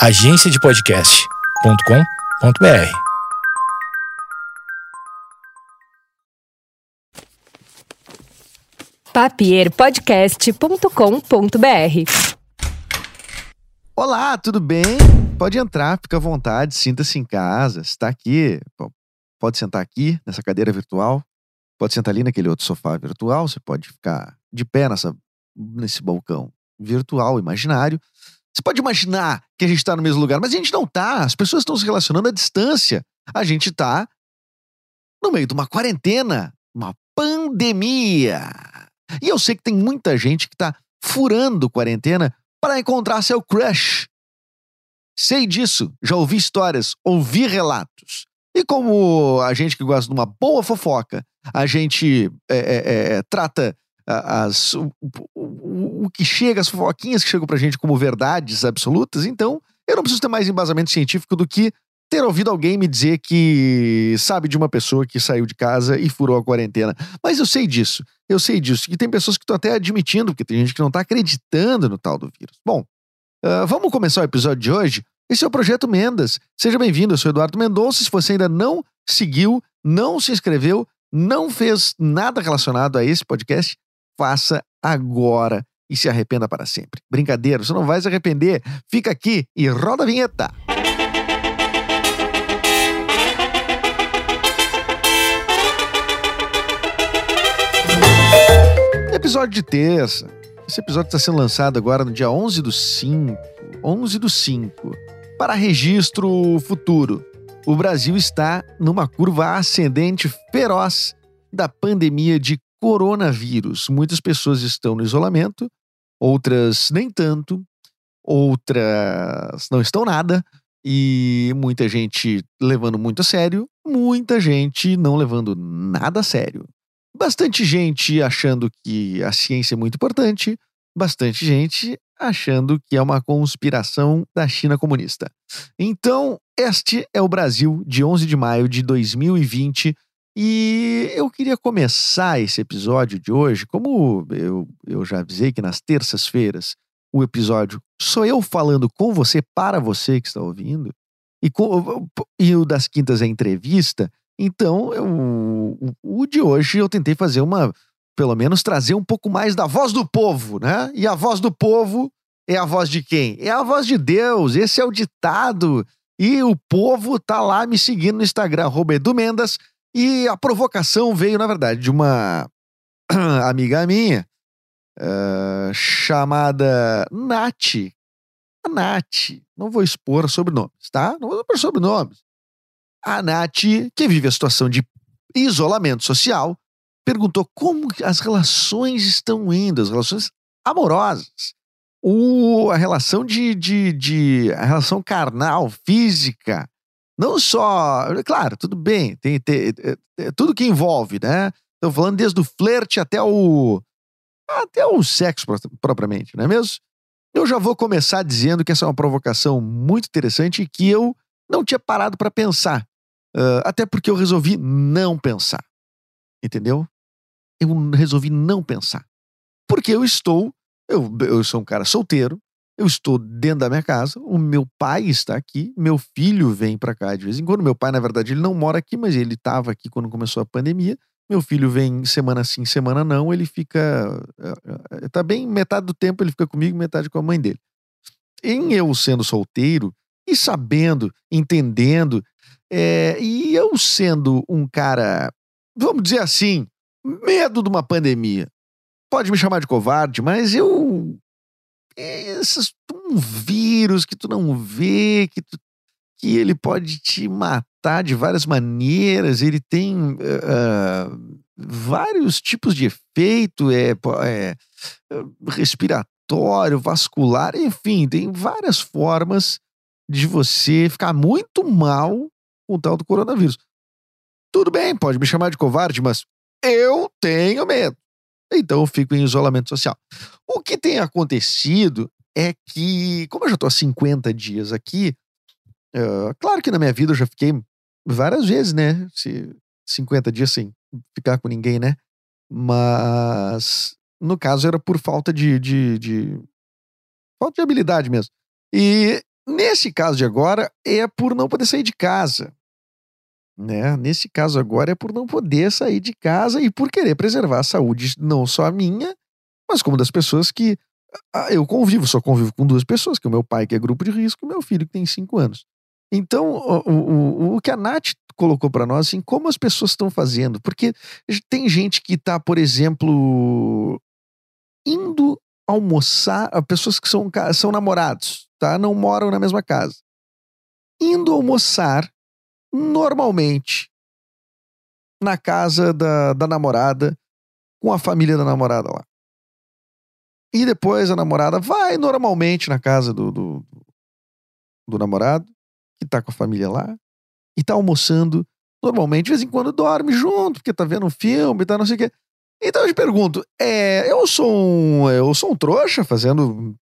agenciadepodcast.com.br. papierpodcast.com.br. Olá, tudo bem? Pode entrar, fica à vontade, sinta-se em casa. Está aqui, pode sentar aqui nessa cadeira virtual, pode sentar ali naquele outro sofá virtual, você pode ficar de pé nessa, nesse balcão virtual, imaginário. Você pode imaginar que a gente está no mesmo lugar, mas a gente não está. As pessoas estão se relacionando à distância. A gente está no meio de uma quarentena, uma pandemia. E eu sei que tem muita gente que está furando quarentena para encontrar seu crush. Sei disso, já ouvi histórias, ouvi relatos. E como a gente que gosta de uma boa fofoca, a gente é, é, é, trata as, o, o, o, que chega, as fofoquinhas que chegam pra gente como verdades absolutas, então eu não preciso ter mais embasamento científico do que ter ouvido alguém me dizer que sabe de uma pessoa que saiu de casa e furou a quarentena. Mas eu sei disso, eu sei disso. E tem pessoas que estão até admitindo, porque tem gente que não está acreditando no tal do vírus. Bom, uh, vamos começar o episódio de hoje? Esse é o Projeto Mendas. Seja bem-vindo, eu sou Eduardo Mendonça. Se você ainda não seguiu, não se inscreveu, não fez nada relacionado a esse podcast, faça agora e se arrependa para sempre. Brincadeira, você não vai se arrepender. Fica aqui e roda a vinheta. Episódio de terça. Esse episódio está sendo lançado agora no dia 11 do 5. 11 do 5. Para registro futuro, o Brasil está numa curva ascendente feroz da pandemia de coronavírus. Muitas pessoas estão no isolamento, outras nem tanto, outras não estão nada, e muita gente levando muito a sério, muita gente não levando nada a sério. Bastante gente achando que a ciência é muito importante, bastante gente achando que é uma conspiração da China comunista. Então, este é o Brasil de 11 de maio de 2020 e eu queria começar esse episódio de hoje, como eu, eu já avisei que nas terças-feiras o episódio sou eu falando com você, para você que está ouvindo, e, com, e o das quintas é entrevista, então, eu, o, de hoje eu tentei fazer uma, pelo menos trazer um pouco mais da voz do povo, né? E a voz do povo é a voz de quem? É a voz de Deus. Esse é o ditado. E o povo tá lá me seguindo no Instagram, Edu Mendas. E a provocação veio, na verdade, de uma amiga minha uh, chamada Nath. A Nath. Não vou expor sobrenomes, tá? Não vou expor sobrenomes. A Nath, que vive a situação de isolamento social, perguntou como as relações estão indo, as relações amorosas. O, a relação de, de, de a relação carnal, física, não só, claro, tudo bem, tem, tem, tem, tem tudo que envolve, né? Estou falando desde o flerte até o até o sexo propriamente, não é mesmo? Eu já vou começar dizendo que essa é uma provocação muito interessante e que eu não tinha parado para pensar. Uh, até porque eu resolvi não pensar. Entendeu? Eu resolvi não pensar. Porque eu estou, eu, eu sou um cara solteiro, eu estou dentro da minha casa, o meu pai está aqui, meu filho vem para cá de vez em quando. Meu pai, na verdade, ele não mora aqui, mas ele estava aqui quando começou a pandemia. Meu filho vem semana sim, semana não, ele fica. Eh, eh, tá bem, metade do tempo ele fica comigo, metade com a mãe dele. Em eu sendo solteiro e sabendo, entendendo é, e eu sendo um cara, vamos dizer assim, medo de uma pandemia. Pode me chamar de covarde, mas eu. Esses, um vírus que tu não vê, que, tu, que ele pode te matar de várias maneiras, ele tem uh, vários tipos de efeito, é, é respiratório, vascular, enfim, tem várias formas de você ficar muito mal com o tal do coronavírus. Tudo bem, pode me chamar de covarde, mas eu tenho medo. Então eu fico em isolamento social. O que tem acontecido é que, como eu já estou há 50 dias aqui, uh, claro que na minha vida eu já fiquei várias vezes, né? Se 50 dias sem ficar com ninguém, né? Mas no caso era por falta de, de, de falta de habilidade mesmo. E Nesse caso de agora, é por não poder sair de casa. Né? Nesse caso agora é por não poder sair de casa e por querer preservar a saúde, não só a minha, mas como das pessoas que ah, eu convivo, só convivo com duas pessoas, que é o meu pai, que é grupo de risco, e o meu filho, que tem cinco anos. Então, o, o, o que a Nath colocou para nós, assim, como as pessoas estão fazendo, porque tem gente que está, por exemplo, indo almoçar, pessoas que são, são namorados, tá? Não moram na mesma casa. Indo almoçar normalmente na casa da, da namorada, com a família da namorada lá. E depois a namorada vai normalmente na casa do, do, do namorado, que tá com a família lá, e tá almoçando. Normalmente, de vez em quando, dorme junto, porque tá vendo um filme tá não sei o quê. Então eu te pergunto, é, eu sou um, eu sou um trouxa fazendo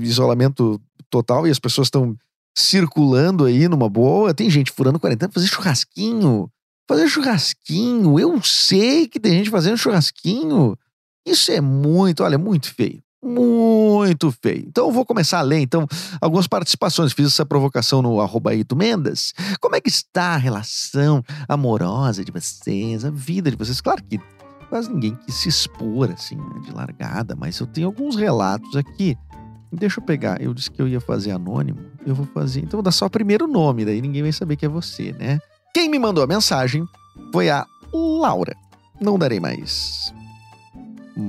isolamento total e as pessoas estão circulando aí numa boa. Tem gente furando quarentena, fazer churrasquinho, fazer churrasquinho. Eu sei que tem gente fazendo churrasquinho. Isso é muito, olha, muito feio. Muito feio. Então vou começar a ler, então, algumas participações. Fiz essa provocação no arroba Mendes. Como é que está a relação amorosa de vocês, a vida de vocês? Claro que quase ninguém quis se expor, assim, né, de largada, mas eu tenho alguns relatos aqui. Deixa eu pegar. Eu disse que eu ia fazer anônimo. Eu vou fazer. Então vou dar só o primeiro nome, daí ninguém vai saber que é você, né? Quem me mandou a mensagem foi a Laura. Não darei mais.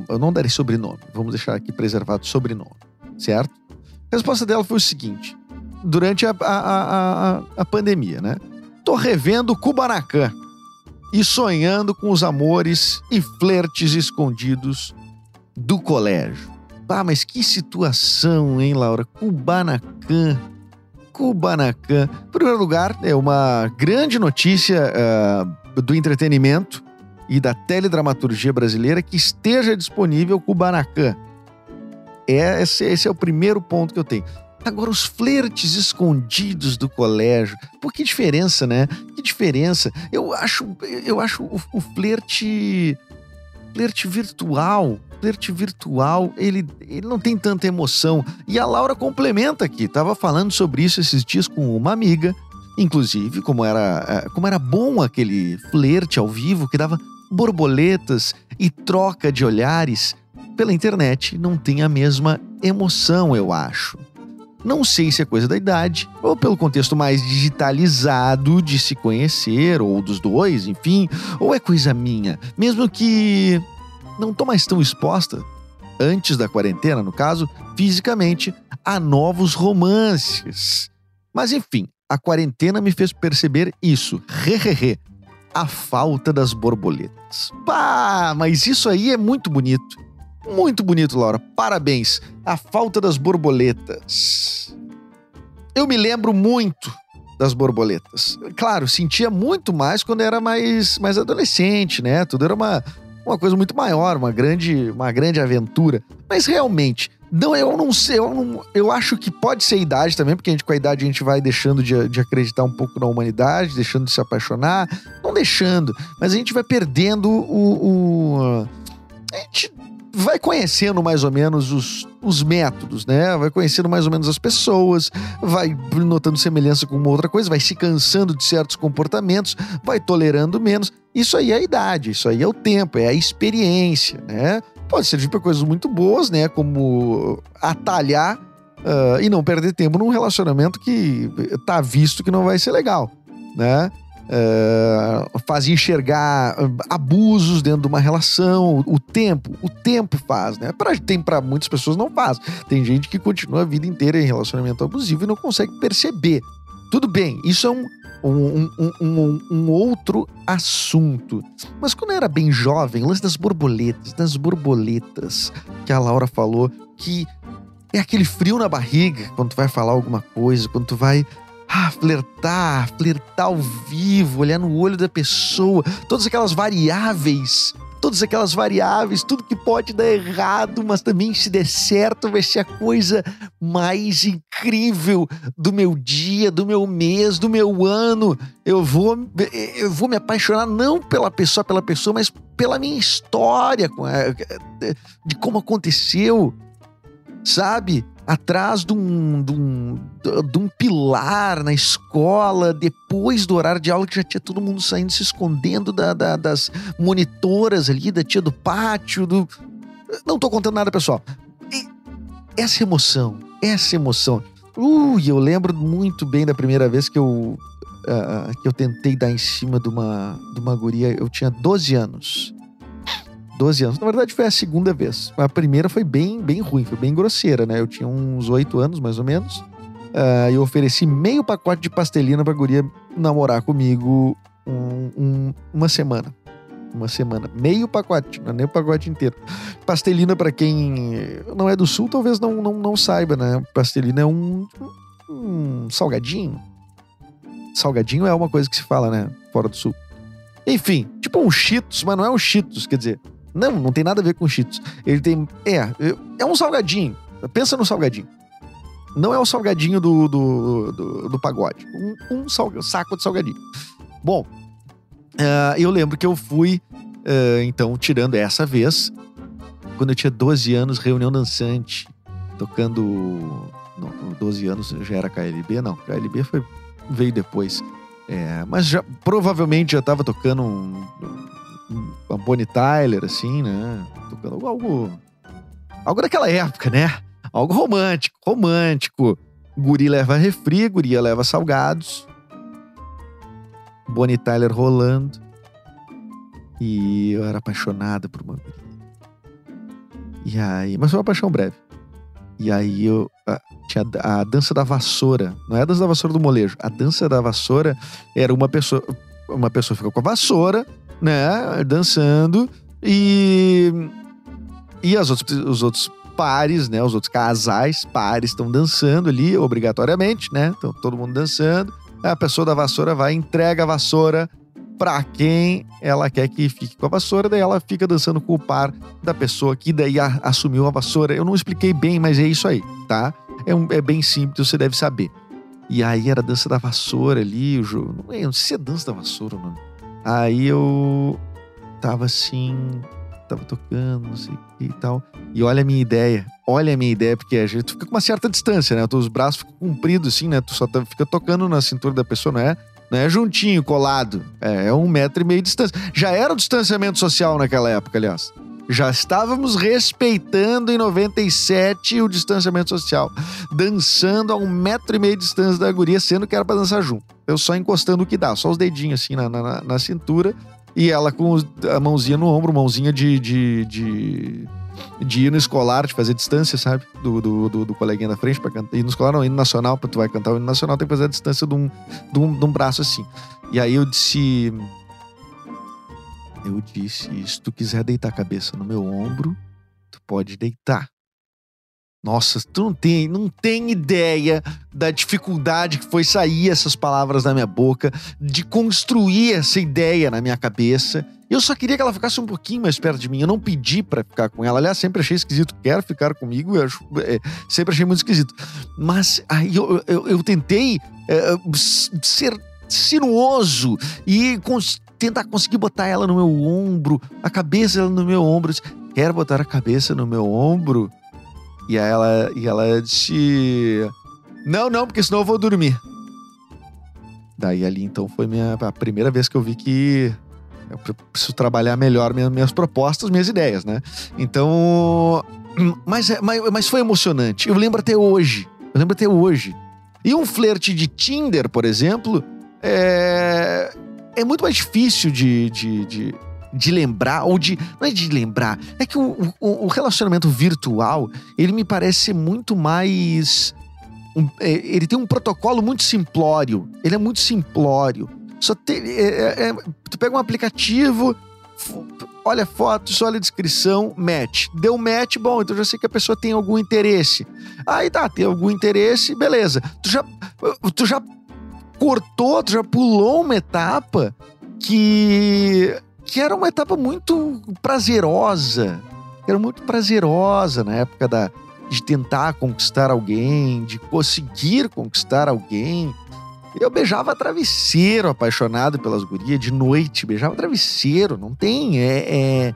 Eu não darei sobrenome. Vamos deixar aqui preservado sobrenome, certo? A resposta dela foi o seguinte: durante a, a, a, a pandemia, né? Tô revendo Kubanacan e sonhando com os amores e flertes escondidos do colégio. Ah, mas que situação, hein, Laura? Kubanacan. Kubanacan. Em primeiro lugar, é uma grande notícia uh, do entretenimento e da teledramaturgia brasileira que esteja disponível Kubanacan. É, esse, esse é o primeiro ponto que eu tenho. Agora, os flertes escondidos do colégio. Pô, que diferença, né? Que diferença. Eu acho, eu acho o, o flerte. Flerte virtual. Flerte virtual, ele, ele não tem tanta emoção. E a Laura complementa aqui. Tava falando sobre isso esses dias com uma amiga. Inclusive, como era, eh, como era bom aquele flerte ao vivo que dava borboletas e troca de olhares. Pela internet não tem a mesma emoção, eu acho. Não sei se é coisa da idade, ou pelo contexto mais digitalizado de se conhecer, ou dos dois, enfim, ou é coisa minha, mesmo que não tô mais tão exposta, antes da quarentena, no caso, fisicamente, a novos romances. Mas enfim, a quarentena me fez perceber isso, hehehe, a falta das borboletas. Pá, mas isso aí é muito bonito. Muito bonito, Laura. Parabéns. A falta das borboletas. Eu me lembro muito das borboletas. Claro, sentia muito mais quando era mais, mais adolescente, né? Tudo era uma, uma coisa muito maior, uma grande, uma grande aventura. Mas realmente, não, eu não sei, eu, não, eu acho que pode ser idade também, porque a gente com a idade a gente vai deixando de, de acreditar um pouco na humanidade, deixando de se apaixonar, não deixando, mas a gente vai perdendo o, o a vai conhecendo mais ou menos os, os métodos, né? Vai conhecendo mais ou menos as pessoas, vai notando semelhança com uma outra coisa, vai se cansando de certos comportamentos, vai tolerando menos. Isso aí é a idade, isso aí é o tempo, é a experiência, né? Pode servir para coisas muito boas, né? Como atalhar uh, e não perder tempo num relacionamento que tá visto que não vai ser legal, né? Uh, faz enxergar abusos dentro de uma relação, o, tempo, o tempo faz, né? Pra, tem para muitas pessoas não faz. Tem gente que continua a vida inteira em relacionamento abusivo e não consegue perceber. Tudo bem, isso é um, um, um, um, um outro assunto. Mas quando eu era bem jovem, o lance das borboletas, das borboletas que a Laura falou, que é aquele frio na barriga quando tu vai falar alguma coisa, quando tu vai ah, flertar, flertar ao vivo, olhar no olho da pessoa, todas aquelas variáveis, todas aquelas variáveis, tudo que pode dar errado, mas também se der certo vai ser a coisa mais incrível do meu dia, do meu mês, do meu ano. Eu vou, eu vou me apaixonar não pela pessoa, pela pessoa, mas pela minha história, de como aconteceu. Sabe? Atrás de um, de, um, de um pilar na escola, depois do horário de aula, que já tinha todo mundo saindo, se escondendo da, da, das monitoras ali, da tia do pátio. Do... Não tô contando nada, pessoal. E essa emoção, essa emoção. Uh, eu lembro muito bem da primeira vez que eu, uh, que eu tentei dar em cima de uma, de uma guria. Eu tinha 12 anos. 12 anos. Na verdade, foi a segunda vez. A primeira foi bem, bem ruim, foi bem grosseira, né? Eu tinha uns 8 anos, mais ou menos. Uh, eu ofereci meio pacote de pastelina pra guria namorar comigo um, um, uma semana. Uma semana. Meio pacote, não é nem o pacote inteiro. Pastelina, para quem não é do sul, talvez não, não, não saiba, né? Pastelina é um, um salgadinho. Salgadinho é uma coisa que se fala, né? Fora do sul. Enfim, tipo um Cheetos, mas não é um Cheetos, quer dizer, não, não tem nada a ver com Cheetos. Ele tem. É, é um salgadinho. Pensa no salgadinho. Não é o salgadinho do, do, do, do pagode. Um, um sal, saco de salgadinho. Bom, uh, eu lembro que eu fui, uh, então, tirando essa vez, quando eu tinha 12 anos, reunião dançante, tocando. Não, 12 anos já era KLB, não. KLB foi, veio depois. É, mas já, provavelmente já estava tocando um, a Bonnie Tyler, assim, né? Tocando algo. Algo daquela época, né? Algo romântico, romântico. Guri leva refri, guria leva salgados. Bonnie Tyler rolando. E eu era apaixonada por uma guria. E aí. Mas foi uma paixão breve. E aí eu. A, tinha a, a dança da vassoura. Não é a dança da vassoura do molejo. A dança da vassoura era uma pessoa. Uma pessoa fica com a vassoura né, dançando e e as outros, os outros pares, né, os outros casais, pares estão dançando ali obrigatoriamente, né? Então todo mundo dançando. A pessoa da vassoura vai entrega a vassoura para quem ela quer que fique com a vassoura, daí ela fica dançando com o par da pessoa que daí a, assumiu a vassoura. Eu não expliquei bem, mas é isso aí, tá? É, um, é bem simples, você deve saber. E aí era a dança da vassoura ali, o jogo. Não, é, não sei se é dança da vassoura, mano. Aí eu tava assim, tava tocando, não sei o que e tal. E olha a minha ideia, olha a minha ideia, porque a gente fica com uma certa distância, né? Os braços ficam compridos assim, né? Tu só tá, fica tocando na cintura da pessoa, não é? Não é juntinho, colado. É, é um metro e meio de distância. Já era o distanciamento social naquela época, aliás. Já estávamos respeitando em 97 o distanciamento social, dançando a um metro e meio de distância da guria, sendo que era para dançar junto. Eu só encostando o que dá, só os dedinhos assim na, na, na cintura e ela com a mãozinha no ombro, mãozinha de, de, de, de hino escolar, de fazer distância, sabe? Do, do, do, do coleguinha da frente para cantar. Hino escolar não, hino nacional, tu vai cantar o hino nacional, tem que fazer a distância de um, de um, de um braço assim. E aí eu disse eu disse: se tu quiser deitar a cabeça no meu ombro, tu pode deitar. Nossa, tu não tem, não tem ideia da dificuldade que foi sair essas palavras da minha boca, de construir essa ideia na minha cabeça. Eu só queria que ela ficasse um pouquinho mais perto de mim. Eu não pedi para ficar com ela. Aliás, sempre achei esquisito. Quero ficar comigo. Eu acho, é, sempre achei muito esquisito. Mas aí eu, eu, eu tentei é, ser sinuoso e tentar conseguir botar ela no meu ombro, a cabeça no meu ombro. Quer botar a cabeça no meu ombro? E aí ela, e ela disse: Não, não, porque senão eu vou dormir. Daí ali então foi minha, a primeira vez que eu vi que eu preciso trabalhar melhor minhas, minhas propostas, minhas ideias, né? Então. Mas, é, mas, mas foi emocionante. Eu lembro até hoje. Eu lembro até hoje. E um flerte de Tinder, por exemplo, é, é muito mais difícil de, de, de, de, lembrar, ou de. Não é de lembrar, é que o, o, o relacionamento virtual, ele me parece muito mais. Um, é, ele tem um protocolo muito simplório. Ele é muito simplório. Só te, é, é, é tu pega um aplicativo, olha fotos, olha a descrição, match. Deu match, bom, então já sei que a pessoa tem algum interesse. Aí tá, tem algum interesse, beleza. Tu já, tu já cortou, já pulou uma etapa que, que era uma etapa muito prazerosa. Era muito prazerosa na época da, de tentar conquistar alguém, de conseguir conquistar alguém. Eu beijava travesseiro, apaixonado pelas gurias, de noite, beijava travesseiro, não tem, é, é...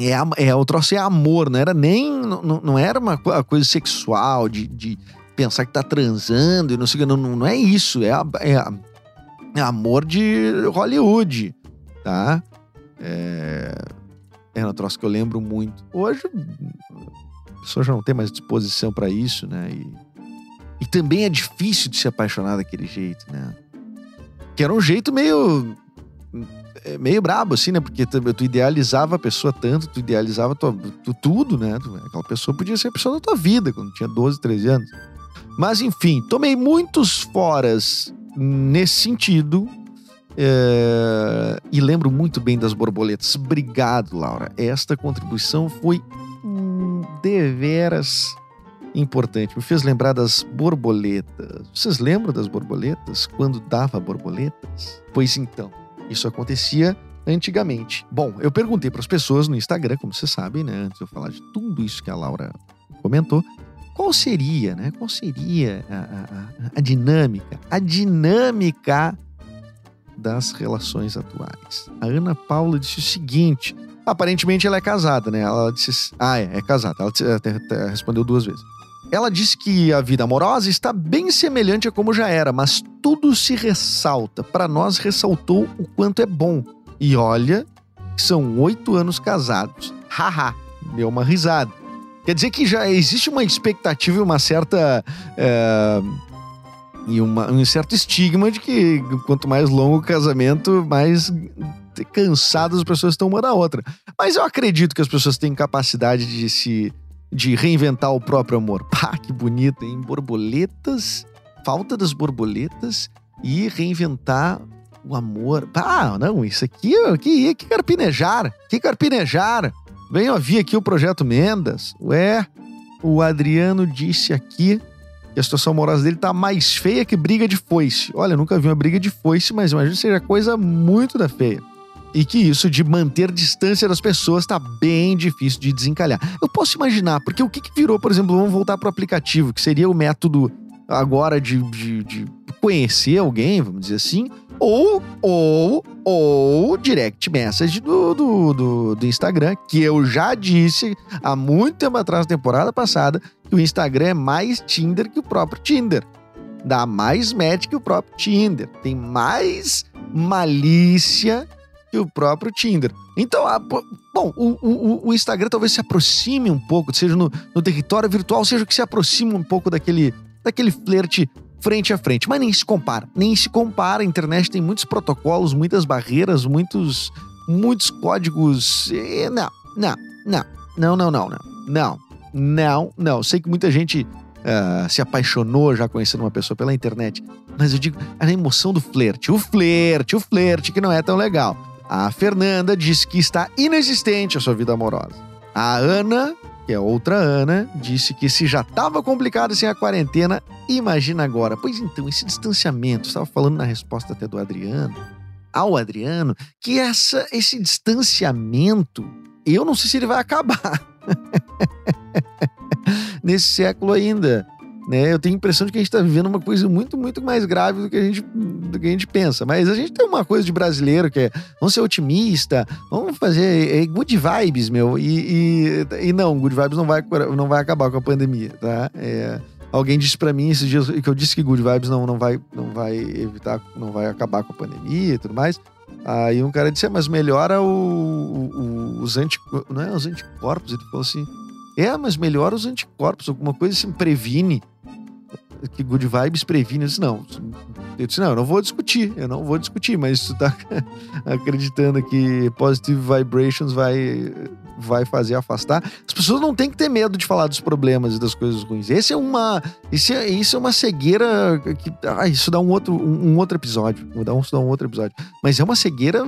É, am- é o troço é amor, não era nem. Não, não- era uma co- coisa sexual, de, de pensar que tá transando e não sei o que. Não, não, é isso. É, é, é amor de Hollywood, tá? É, é um troço que eu lembro muito. Hoje, a pessoa já não tem mais disposição pra isso, né? E, e também é difícil de se apaixonar daquele jeito, né? Que era um jeito meio é, meio brabo, assim, né? Porque tu, tu idealizava a pessoa tanto, tu idealizava tua, tu, tudo, né? Aquela pessoa podia ser a pessoa da tua vida quando tinha 12, 13 anos. Mas, enfim, tomei muitos foras nesse sentido. é, e lembro muito bem das borboletas. Obrigado, Laura. Esta contribuição foi hum, deveras importante. Me fez lembrar das borboletas. Vocês lembram das borboletas? Quando dava borboletas? Pois então, isso acontecia antigamente. Bom, eu perguntei para as pessoas no Instagram, como vocês sabem, né? Antes de eu falar de tudo isso que a Laura comentou, qual seria, né? Qual seria a, a- a- dinâmica? A dinâmica das relações atuais. A Ana Paula disse o seguinte. Aparentemente ela é casada, né? Ela disse. Ah, é, é casada. Ela disse- até- até respondeu duas vezes. Ela disse que a vida amorosa está bem semelhante a como já era, mas tudo se ressalta. Para nós, ressaltou o quanto é bom. E olha, são oito anos casados. Haha, deu uma risada. Quer dizer que já existe uma expectativa e uma certa. é, e uma- um certo estigma de que quanto mais longo o casamento, mais cansadas as pessoas estão uma da outra. Mas eu acredito que as pessoas têm capacidade de se de reinventar o próprio amor. Pá, que bonito, hein? Borboletas, falta das borboletas e reinventar o amor. Pá, não, isso aqui, que, que carpinejar, que carpinejar. Venho ouvir aqui o Projeto Mendas. Ué, o Adriano disse aqui que a situação amorosa dele tá mais feia que briga de foice. Olha, nunca vi uma briga de foice, mas imagino que seja coisa muito da feia. E que isso de manter distância das pessoas tá bem difícil de desencalhar. Eu posso imaginar, porque o que, que virou, por exemplo, vamos voltar pro aplicativo, que seria o método agora de, de, de conhecer alguém, vamos dizer assim, ou, ou, ou direct message do, do, do, do Instagram, que eu já disse há muito tempo atrás, na temporada passada, que o Instagram é mais Tinder que o próprio Tinder. Dá mais match que o próprio Tinder. Tem mais malícia que o próprio Tinder. Então, a- bom, o, o- o Instagram talvez se aproxime um pouco, seja no, no território virtual, seja que se aproxime um pouco daquele, daquele flerte frente a frente. Mas nem se compara. Nem se compara. A internet tem muitos protocolos, muitas barreiras, muitos, muitos códigos. E não, não, não. Não, não, não, não. Não, não, não. Sei que muita gente uh, se apaixonou já conhecendo uma pessoa pela internet. Mas eu digo, a emoção do flerte. O flerte, o flerte, que não é tão legal. A Fernanda diz que está inexistente a sua vida amorosa. A Ana que é outra Ana, disse que se já estava complicado sem a quarentena, imagina agora. Pois então, esse distanciamento, estava falando na resposta até do Adriano, ao Adriano, que essa, esse distanciamento, eu não sei se ele vai acabar nesse século ainda. Né? Eu tenho a impressão de que a gente está vivendo uma coisa muito, muito mais grave do que, a gente, do que a gente pensa. Mas a gente tem uma coisa de brasileiro que é vamos ser otimista, vamos fazer é, good vibes, meu. E, e, e não, good vibes não vai, não vai acabar com a pandemia, tá? É, alguém disse para mim esses dias que eu disse que good vibes não, não, vai, não vai evitar, não vai acabar com a pandemia e tudo mais. Aí um cara disse, "É, mas melhora o, o- os anticorpos, não é os anticorpos, ele falou assim, é, mas melhora os anticorpos, alguma coisa assim, previne. Que Good Vibes previne. Eu disse, não. Eu disse, não, eu não vou discutir, eu não vou discutir, mas tu tá acreditando que Positive Vibrations vai, vai fazer afastar. As pessoas não têm que ter medo de falar dos problemas e das coisas ruins. Esse é uma, isso é, isso é uma cegueira que, ah, isso dá um outro, um, um outro episódio, vou dar um, isso dá um outro episódio. Mas é uma cegueira,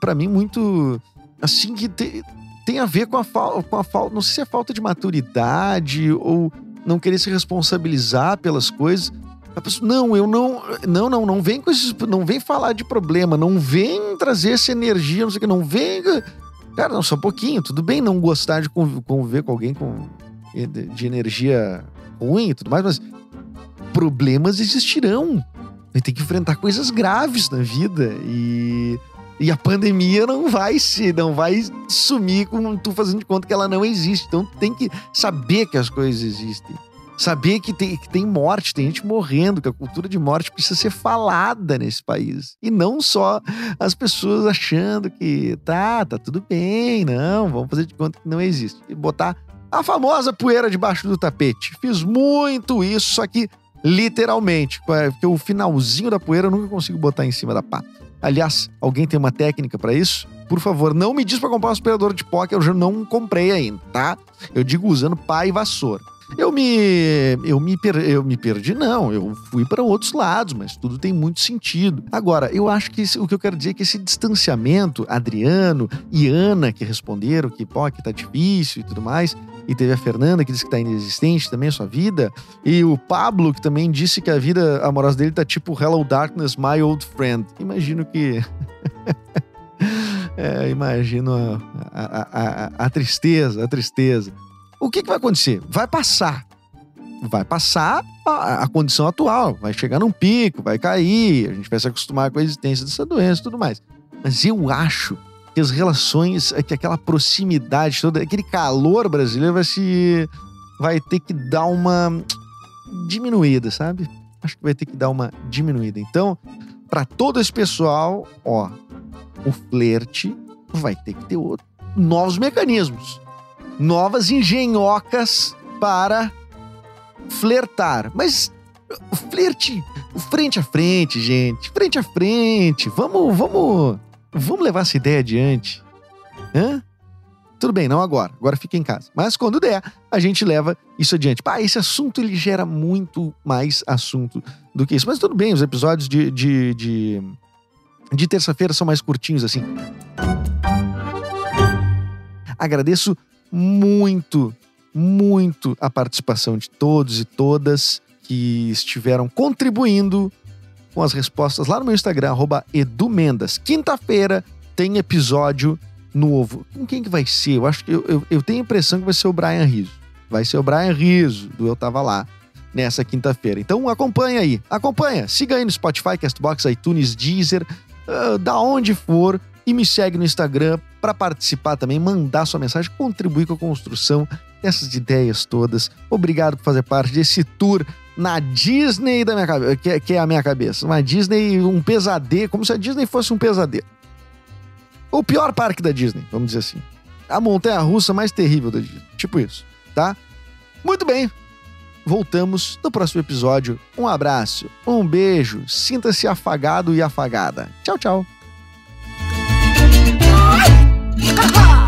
pra mim, muito, assim, que te- tem a ver com a com a falta, não sei se é falta de maturidade ou não querer se responsabilizar pelas coisas. A pessoa, não, eu não, não, não, não vem com esses, não vem falar de problema, não vem trazer essa energia, não sei o que, não vem, cara, não, só um pouquinho, tudo bem não gostar de conv- conviver com alguém com de energia ruim e tudo mais, mas problemas existirão. A gente tem que enfrentar coisas graves na vida e E a pandemia não vai se, não vai sumir com tu fazendo de conta que ela não existe. Então tem que saber que as coisas existem. Saber que tem, que tem morte, tem gente morrendo, que a cultura de morte precisa ser falada nesse país. E não só as pessoas achando que tá, tá tudo bem, não, vamos fazer de conta que não existe. E botar a famosa poeira debaixo do tapete. Fiz muito isso, só que literalmente, porque o finalzinho da poeira eu nunca consigo botar em cima da pata. Aliás, alguém tem uma técnica para isso? Por favor, não me diz para comprar um aspirador de pó que eu já não comprei ainda, tá? Eu digo usando pá e vassoura. Eu me, eu me, per, eu me perdi, não. Eu fui para outros lados, mas tudo tem muito sentido. Agora, eu acho que o que eu quero dizer é que esse distanciamento, Adriano e Ana que responderam que, pô, que tá difícil e tudo mais, e teve a Fernanda que disse que tá inexistente também a sua vida, e o Pablo que também disse que a vida amorosa dele tá tipo Hello Darkness, My Old Friend. Imagino que. é, imagino a, a, a, a tristeza, a tristeza. O que, que vai acontecer? Vai passar. Vai passar a, a, condição atual, vai chegar num pico, vai cair, a gente vai se acostumar com a existência dessa doença e tudo mais. Mas eu acho que as relações, é que aquela proximidade toda, aquele calor brasileiro vai se. vai ter que dar uma diminuída, sabe? Acho que vai ter que dar uma diminuída. Então, para todo esse pessoal, ó, o flerte vai ter que ter outro, novos mecanismos novas engenhocas para flertar. Mas flerte frente a frente, gente. Frente a frente. Vamos, vamos, vamos levar essa ideia adiante. Hã? Tudo bem, não agora. Agora fica em casa. Mas quando der, a gente leva isso adiante. Pá, esse assunto ele gera muito mais assunto do que isso. Mas tudo bem, os episódios de, de, de, de terça-feira são mais curtinhos assim. Agradeço muito, muito a participação de todos e todas que estiveram contribuindo com as respostas lá no meu Instagram, edumendas. Quinta-feira tem episódio novo. Com quem que vai ser? Eu acho que eu, eu, eu, tenho a impressão que vai ser o Brian Riso. Vai ser o Brian Riso, do Eu Tava Lá, nessa quinta-feira. Então acompanha aí, acompanha. Siga aí no Spotify, Castbox, iTunes, Deezer, uh, da onde for e me segue no Instagram para participar também, mandar sua mensagem, contribuir com a construção dessas ideias todas. Obrigado por fazer parte desse tour na Disney da minha cabeça, que, que, é a minha cabeça. Uma Disney, um pesadelo, como se a Disney fosse um pesadelo. O pior parque da Disney, vamos dizer assim. A montanha russa mais terrível da Disney. Tipo isso, tá? Muito bem. Voltamos no próximo episódio. Um abraço, um beijo, sinta-se afagado e afagada. Tchau, tchau.